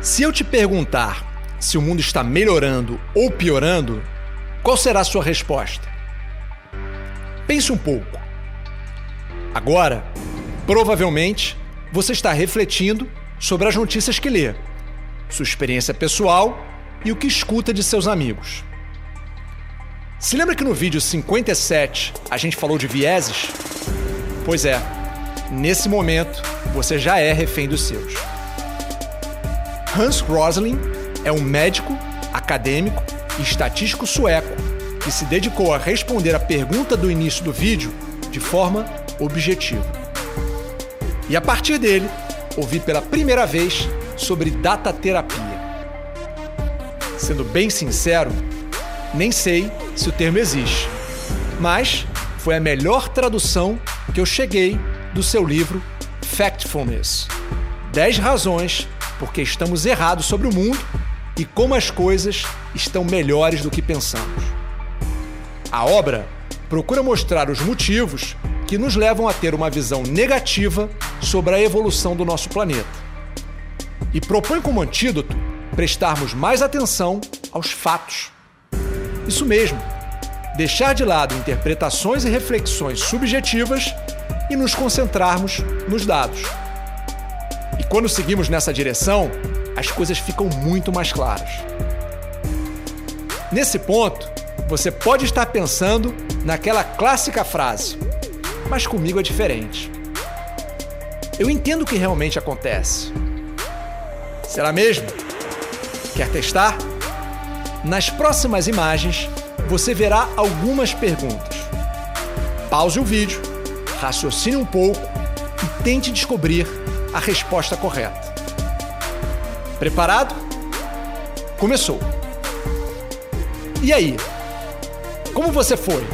Se eu te perguntar se o mundo está melhorando ou piorando, qual será a sua resposta? Pense um pouco. Agora, provavelmente, você está refletindo sobre as notícias que lê, sua experiência pessoal e o que escuta de seus amigos. Se lembra que no vídeo 57 a gente falou de vieses? Pois é, nesse momento você já é refém dos seus. Hans Rosling é um médico, acadêmico e estatístico sueco que se dedicou a responder a pergunta do início do vídeo de forma objetiva. E a partir dele, ouvi pela primeira vez sobre dataterapia. Sendo bem sincero, nem sei se o termo existe, mas foi a melhor tradução que eu cheguei do seu livro Factfulness 10 razões porque estamos errados sobre o mundo e como as coisas estão melhores do que pensamos. A obra procura mostrar os motivos que nos levam a ter uma visão negativa sobre a evolução do nosso planeta. E propõe como antídoto prestarmos mais atenção aos fatos. Isso mesmo, deixar de lado interpretações e reflexões subjetivas e nos concentrarmos nos dados. Quando seguimos nessa direção, as coisas ficam muito mais claras. Nesse ponto, você pode estar pensando naquela clássica frase: Mas comigo é diferente. Eu entendo o que realmente acontece. Será mesmo? Quer testar? Nas próximas imagens, você verá algumas perguntas. Pause o vídeo, raciocine um pouco e tente descobrir a resposta correta. Preparado? Começou. E aí? Como você foi?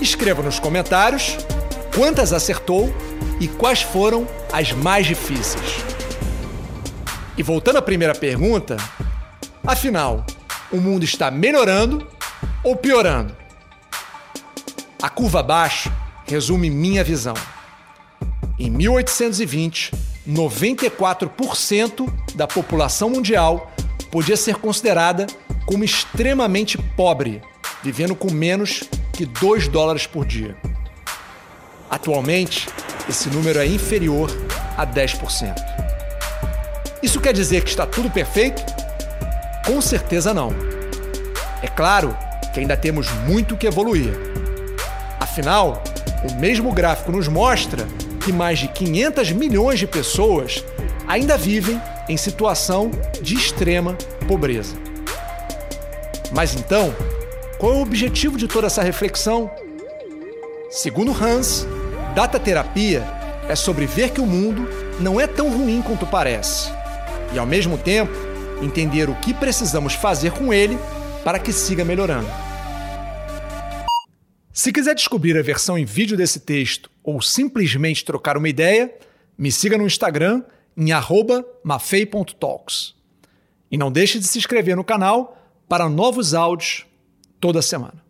Escreva nos comentários quantas acertou e quais foram as mais difíceis. E voltando à primeira pergunta, afinal, o mundo está melhorando ou piorando? A curva abaixo resume minha visão. Em 1820, 94% da população mundial podia ser considerada como extremamente pobre, vivendo com menos que 2 dólares por dia. Atualmente, esse número é inferior a 10%. Isso quer dizer que está tudo perfeito? Com certeza não. É claro que ainda temos muito que evoluir. Afinal, o mesmo gráfico nos mostra que mais de 500 milhões de pessoas ainda vivem em situação de extrema pobreza. Mas então, qual é o objetivo de toda essa reflexão? Segundo Hans, data terapia é sobre ver que o mundo não é tão ruim quanto parece e, ao mesmo tempo, entender o que precisamos fazer com ele para que siga melhorando. Se quiser descobrir a versão em vídeo desse texto ou simplesmente trocar uma ideia, me siga no Instagram em mafei.talks. E não deixe de se inscrever no canal para novos áudios toda semana.